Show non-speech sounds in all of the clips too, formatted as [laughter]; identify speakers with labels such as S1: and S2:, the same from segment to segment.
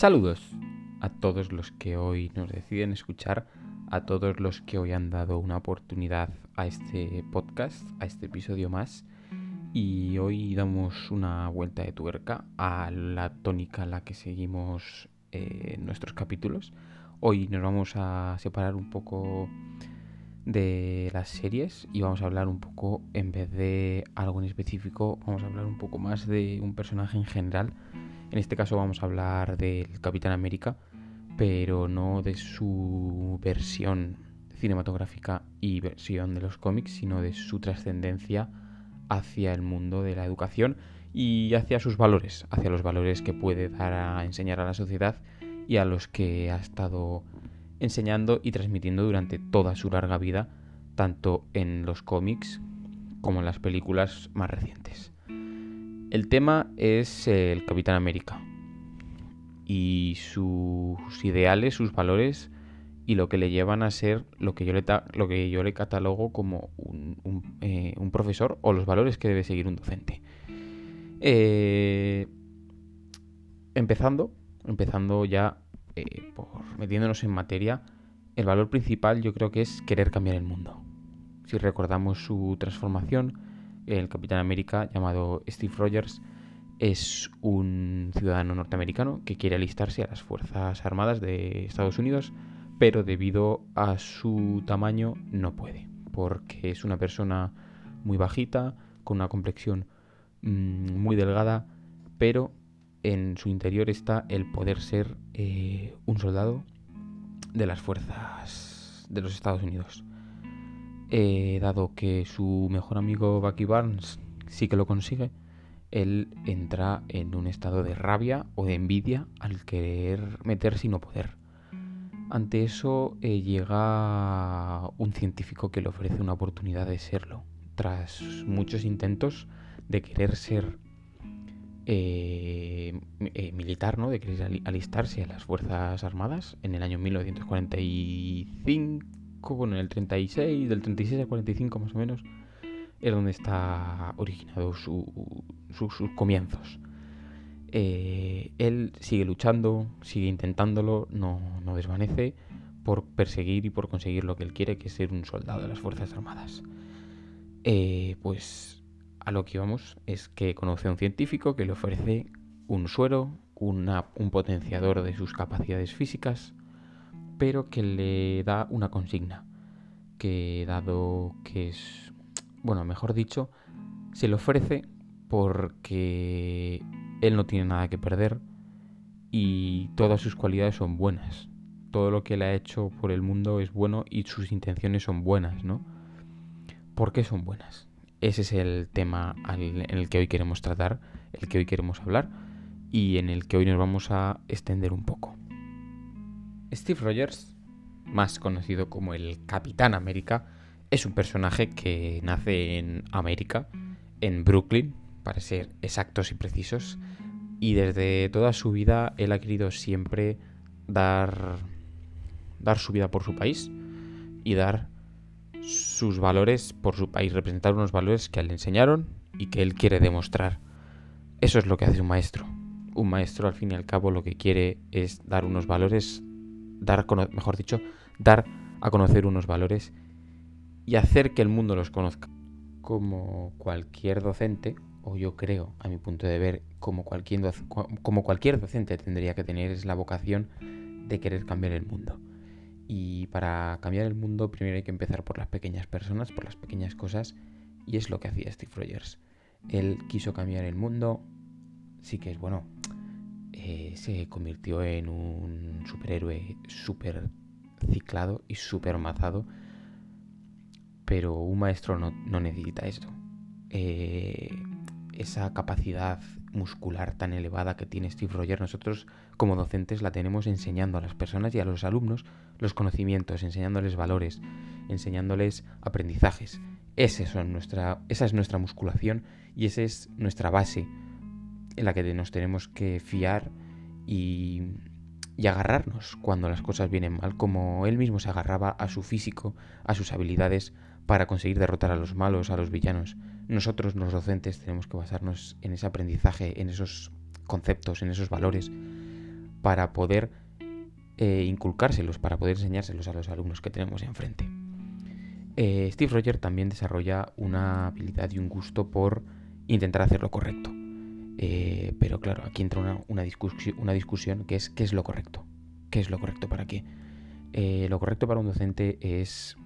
S1: Saludos a todos los que hoy nos deciden escuchar, a todos los que hoy han dado una oportunidad a este podcast, a este episodio más. Y hoy damos una vuelta de tuerca a la tónica en la que seguimos eh, nuestros capítulos. Hoy nos vamos a separar un poco de las series y vamos a hablar un poco, en vez de algo en específico, vamos a hablar un poco más de un personaje en general. En este caso vamos a hablar del Capitán América, pero no de su versión cinematográfica y versión de los cómics, sino de su trascendencia hacia el mundo de la educación y hacia sus valores, hacia los valores que puede dar a enseñar a la sociedad y a los que ha estado enseñando y transmitiendo durante toda su larga vida, tanto en los cómics como en las películas más recientes. El tema es el Capitán América y sus ideales, sus valores y lo que le llevan a ser lo que yo le, catalogo como un, eh, un, profesor o los valores que debe seguir un docente. Eh, empezando, empezando ya eh, por metiéndonos en materia, el valor principal yo creo que es querer cambiar el mundo. Si recordamos su transformación, el Capitán América llamado Steve Rogers es un ciudadano norteamericano que quiere alistarse a las Fuerzas Armadas de Estados Unidos, pero debido a su tamaño no puede, porque es una persona muy bajita, con una complexión mm, muy delgada, pero en su interior está el poder ser eh, un soldado de las fuerzas de los Estados Unidos. Eh, dado que su mejor amigo Bucky Barnes sí que lo consigue, él entra en un estado de rabia o de envidia al querer meterse y no poder. Ante eso eh, llega un científico que le ofrece una oportunidad de serlo. Tras muchos intentos de querer ser eh, militar, ¿no? De querer alistarse a las Fuerzas Armadas en el año 1945, bueno, en el 36, del 36 al 45 más o menos, es donde está originado sus comienzos. Eh, él sigue luchando, sigue intentándolo, no, no, desvanece por perseguir y por conseguir lo que él quiere, que es ser un soldado de las Fuerzas Armadas. pues a lo que vamos es que conoce a un científico que le ofrece un suero, un potenciador de sus capacidades físicas, pero que le da una consigna, que dado que es, bueno, mejor dicho, se le ofrece porque él no tiene nada que perder y todas sus cualidades son buenas. Todo lo que él ha hecho por el mundo es bueno y sus intenciones son buenas, ¿no? ¿Por qué son buenas? Ese es el tema en el que hoy queremos tratar, el que hoy queremos hablar y en el que hoy nos vamos a extender un poco. Steve Rogers, más conocido como el Capitán América, es un personaje que nace en América, en Brooklyn, para ser exactos y precisos, y desde toda su vida él ha querido siempre dar, dar su vida por su país y dar sus valores por su país, representar unos valores que le enseñaron y que él quiere demostrar. Eso es lo que hace un maestro. Un maestro al fin y al cabo lo que quiere es dar unos valores, dar, mejor dicho, dar a conocer unos valores y hacer que el mundo los conozca. Como cualquier docente, o yo creo, a mi punto de ver, como cualquier, como cualquier docente tendría que tener es la vocación de querer cambiar el mundo. Y para cambiar el mundo primero hay que empezar por las pequeñas personas, por las pequeñas cosas. Y es lo que hacía Steve Rogers. Él quiso cambiar el mundo. Sí que es bueno. Eh, se convirtió en un superhéroe súper ciclado y súper mazado. Pero un maestro no, necesita esto. Eh, esa capacidad muscular tan elevada que tiene Steve Rogers, nosotros como docentes la tenemos enseñando a las personas y a los alumnos los conocimientos, enseñándoles valores, enseñándoles aprendizajes. nuestra, esa es nuestra musculación y esa es nuestra base en la que nos tenemos que fiar y, agarrarnos cuando las cosas vienen mal, como él mismo se agarraba a su físico, a sus habilidades para conseguir derrotar a los malos, a los villanos. Nosotros, los docentes, tenemos que basarnos en ese aprendizaje, en esos conceptos, en esos valores, para poder eh, inculcárselos, para poder enseñárselos a los alumnos que tenemos enfrente. Eh, Steve Rogers también desarrolla una habilidad y un gusto por intentar hacer lo correcto. Eh, pero claro, aquí entra una, una, discusión que es qué es lo correcto. ¿Qué es lo correcto para qué? lo correcto para un docente es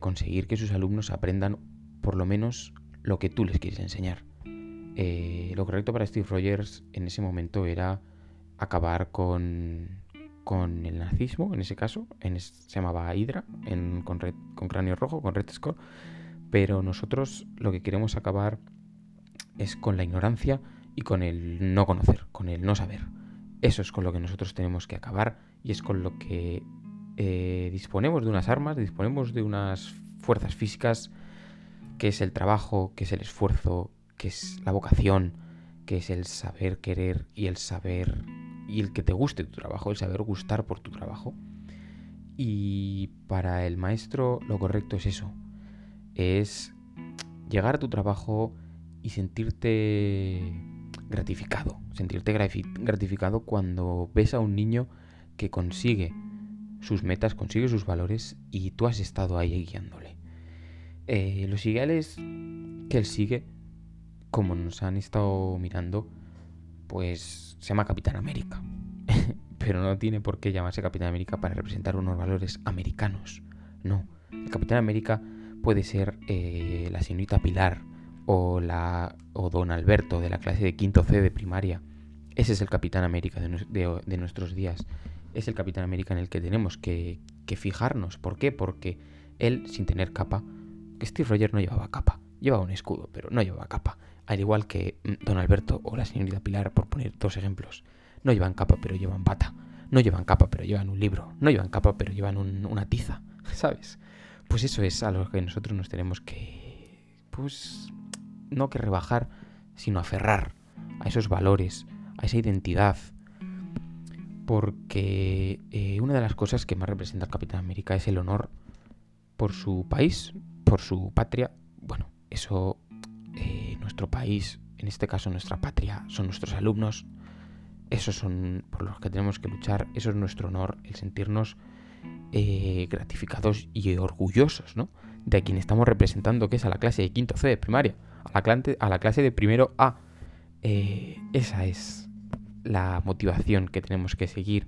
S1: conseguir que sus alumnos aprendan por lo menos lo que tú les quieres enseñar. lo correcto para Steve Rogers en ese momento era acabar con, con el nazismo, en ese caso, se llamaba Hydra, con, con, cráneo rojo, con Red Skull, pero nosotros lo que queremos acabar es con la ignorancia y con el no conocer, con el no saber. Eso es con lo que nosotros tenemos que acabar y es con lo que eh, disponemos de unas armas, disponemos de unas fuerzas físicas, que es el trabajo, que es el esfuerzo, que es la vocación, que es el saber querer y el saber y el que te guste tu trabajo, el saber gustar por tu trabajo. Y para el maestro lo correcto es eso, es llegar a tu trabajo y sentirte gratificado, sentirte gratificado cuando ves a un niño que consigue sus metas, consigue sus valores y tú has estado ahí guiándole. Eh, los ideales que él sigue, como nos han estado mirando, pues se llama Capitán América. [laughs] Pero no tiene por qué llamarse Capitán América para representar unos valores americanos. No. El Capitán América puede ser eh, la señorita Pilar o, la, o Don Alberto de la clase de quinto C de primaria. Ese es el Capitán América de, nuestros días. Es el Capitán América en el que tenemos que, que fijarnos. ¿Por qué? Porque él, sin tener capa, Steve Rogers no llevaba capa. Llevaba un escudo, pero no llevaba capa al igual que mm, don Alberto o la señorita Pilar, por poner dos ejemplos. No llevan capa, pero llevan bata. No llevan capa, pero llevan un libro. No llevan capa, pero llevan una tiza. [laughs] ¿Sabes? Pues eso es a lo que nosotros nos tenemos que... Pues... No que rebajar, sino aferrar a esos valores, a esa identidad. Porque eh, una de las cosas que más representa el Capitán América es el honor por su país, por su patria. Bueno, eso eh, nuestro país, en este caso nuestra patria, son nuestros alumnos. Esos son por los que tenemos que luchar. Eso es nuestro honor, el sentirnos eh, gratificados y orgullosos, ¿no? De a quien estamos representando, que es a la clase de quinto C de primaria, a la, clase, de primero A. Eh, esa es la motivación que tenemos que seguir.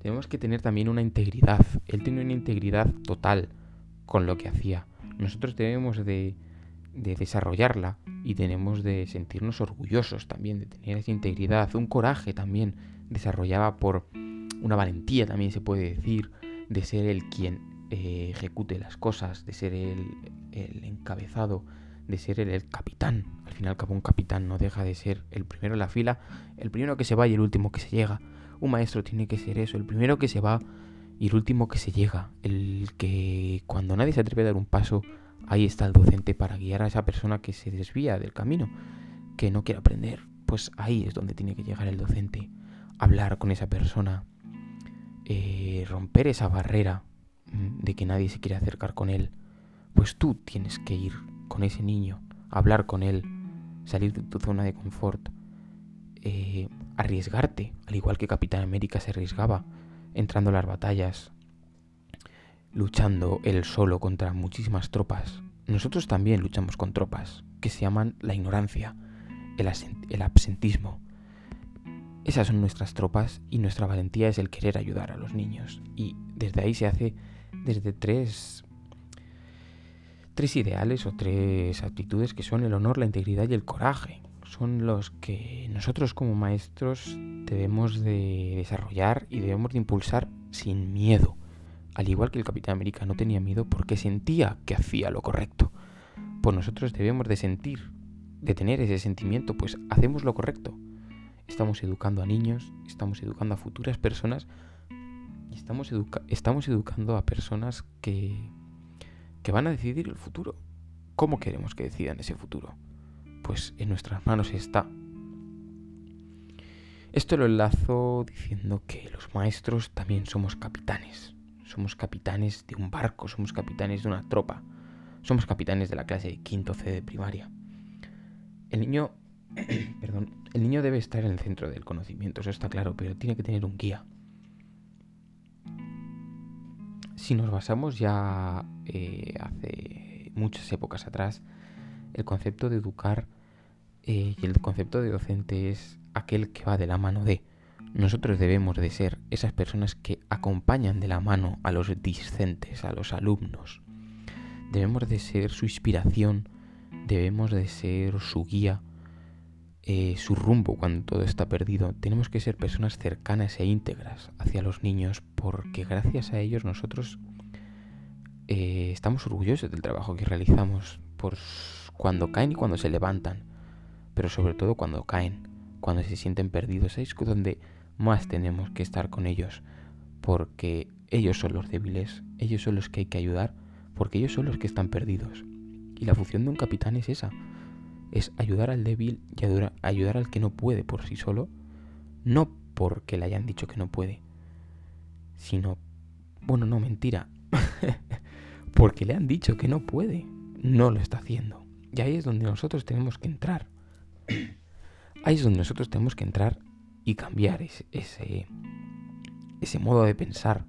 S1: Tenemos que tener también una integridad. Él tiene una integridad total con lo que hacía. Nosotros debemos de de desarrollarla y tenemos de sentirnos orgullosos también de tener esa integridad, un coraje también desarrollada por una valentía también se puede decir, de ser el quien eh, ejecute las cosas, de ser el, el encabezado, de ser el, capitán. Al final, cabo, un capitán no deja de ser el primero en la fila, el primero que se va y el último que se llega. Un maestro tiene que ser eso, el primero que se va y el último que se llega. El que cuando nadie se atreve a dar un paso, Ahí está el docente para guiar a esa persona que se desvía del camino, que no quiere aprender. Pues ahí es donde tiene que llegar el docente. Hablar con esa persona, eh, romper esa barrera mm, de que nadie se quiere acercar con él. Pues tú tienes que ir con ese niño, hablar con él, salir de tu zona de confort, eh, arriesgarte, al igual que Capitán América se arriesgaba, entrando a las batallas, luchando él solo contra muchísimas tropas. Nosotros también luchamos con tropas que se llaman la ignorancia, el, absentismo. Esas son nuestras tropas y nuestra valentía es el querer ayudar a los niños. Y desde ahí se hace desde tres, tres ideales o tres actitudes que son el honor, la integridad y el coraje. Son los que nosotros como maestros debemos de desarrollar y debemos de impulsar sin miedo al igual que el Capitán América no tenía miedo porque sentía que hacía lo correcto. Pues nosotros debemos de sentir, de tener ese sentimiento, pues hacemos lo correcto. Estamos educando a niños, estamos educando a futuras personas y estamos, estamos educando a personas que, que van a decidir el futuro. ¿Cómo queremos que decidan ese futuro? Pues en nuestras manos está. Esto lo enlazo diciendo que los maestros también somos capitanes somos capitanes de un barco, somos capitanes de una tropa, somos capitanes de la clase de quinto C de primaria. El niño [clears throat] Perdón. El niño debe estar en el centro del conocimiento, eso está claro, pero tiene que tener un guía. Si nos basamos ya eh, hace muchas épocas atrás, el concepto de educar eh, y el concepto de docente es aquel que va de la mano de. Nosotros debemos de ser esas personas que acompañan de la mano a los discentes, a los alumnos. Debemos de ser su inspiración, debemos de ser su guía, eh, su rumbo cuando todo está perdido. Tenemos que ser personas cercanas e íntegras hacia los niños porque gracias a ellos nosotros eh, estamos orgullosos del trabajo que realizamos por cuando caen y cuando se levantan, pero sobre todo cuando caen, cuando se sienten perdidos. Es donde más tenemos que estar con ellos porque ellos son los débiles, ellos son los que hay que ayudar porque ellos son los que están perdidos. Y la función de un capitán es esa, es ayudar al débil y ayudar, al que no puede por sí solo, no porque le hayan dicho que no puede, sino, bueno, no, mentira, [laughs] porque le han dicho que no puede, no lo está haciendo. Y ahí es donde nosotros tenemos que entrar. [clears throat] Ahí es donde nosotros tenemos que entrar y cambiar ese, ese, ese modo de pensar.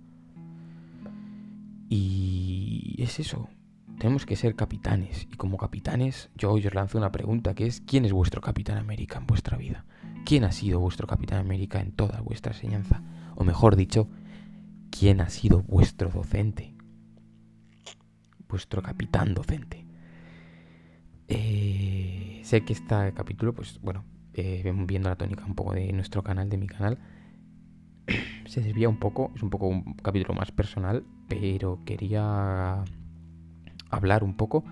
S1: Y es eso, tenemos que ser capitanes. Y como capitanes, yo hoy os lanzo una pregunta que es, ¿quién es vuestro Capitán América en vuestra vida? ¿Quién ha sido vuestro Capitán América en toda vuestra enseñanza? O mejor dicho, ¿quién ha sido vuestro docente? Vuestro capitán docente. Eh, sé que este capítulo, pues bueno, eh, viendo la tónica un poco de nuestro canal, de mi canal, [clears throat] se desvía un poco, es un poco un capítulo más personal, pero quería hablar un poco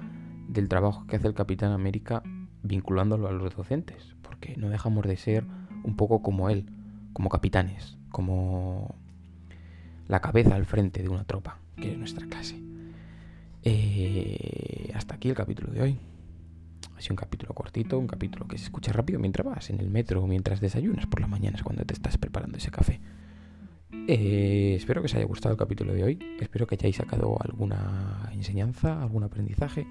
S1: del trabajo que hace el Capitán América vinculándolo a los docentes, porque no dejamos de ser un poco como él, como capitanes, como la cabeza al frente de una tropa, que es nuestra clase. Eh, hasta aquí el capítulo de hoy. Ha sido un capítulo cortito, un capítulo que se escucha rápido mientras vas en el metro o mientras desayunas por las mañanas cuando te estás preparando ese café. Eh, espero que os haya gustado el capítulo de hoy. Espero que hayáis sacado alguna enseñanza, algún aprendizaje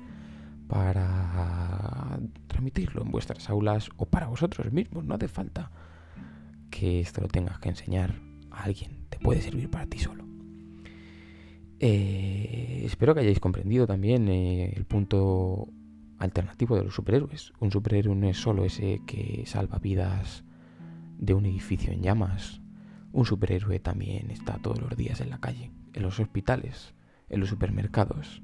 S1: para transmitirlo en vuestras aulas o para vosotros mismos. No hace falta que esto lo tengas que enseñar a alguien. Te puede servir para ti solo. Eh, espero que hayáis comprendido también eh, el punto alternativo de los superhéroes. Un superhéroe no es solo ese que salva vidas de un edificio en llamas un superhéroe también está todos los días en la calle, en los hospitales, en los supermercados.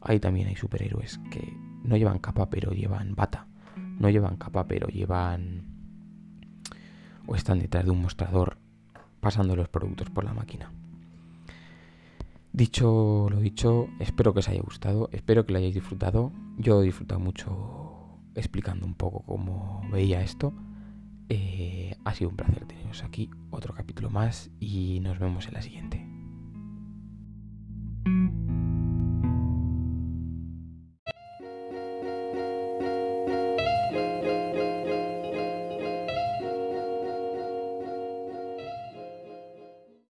S1: Ahí también hay superhéroes que no llevan capa pero llevan bata. No llevan capa pero llevan... o están detrás de un mostrador pasando los productos por la máquina. Dicho lo dicho, espero que os haya gustado, espero que lo hayáis disfrutado. Yo he disfrutado mucho explicando un poco cómo veía esto. Eh, ha sido un placer teneros aquí, otro capítulo más y nos vemos en la siguiente.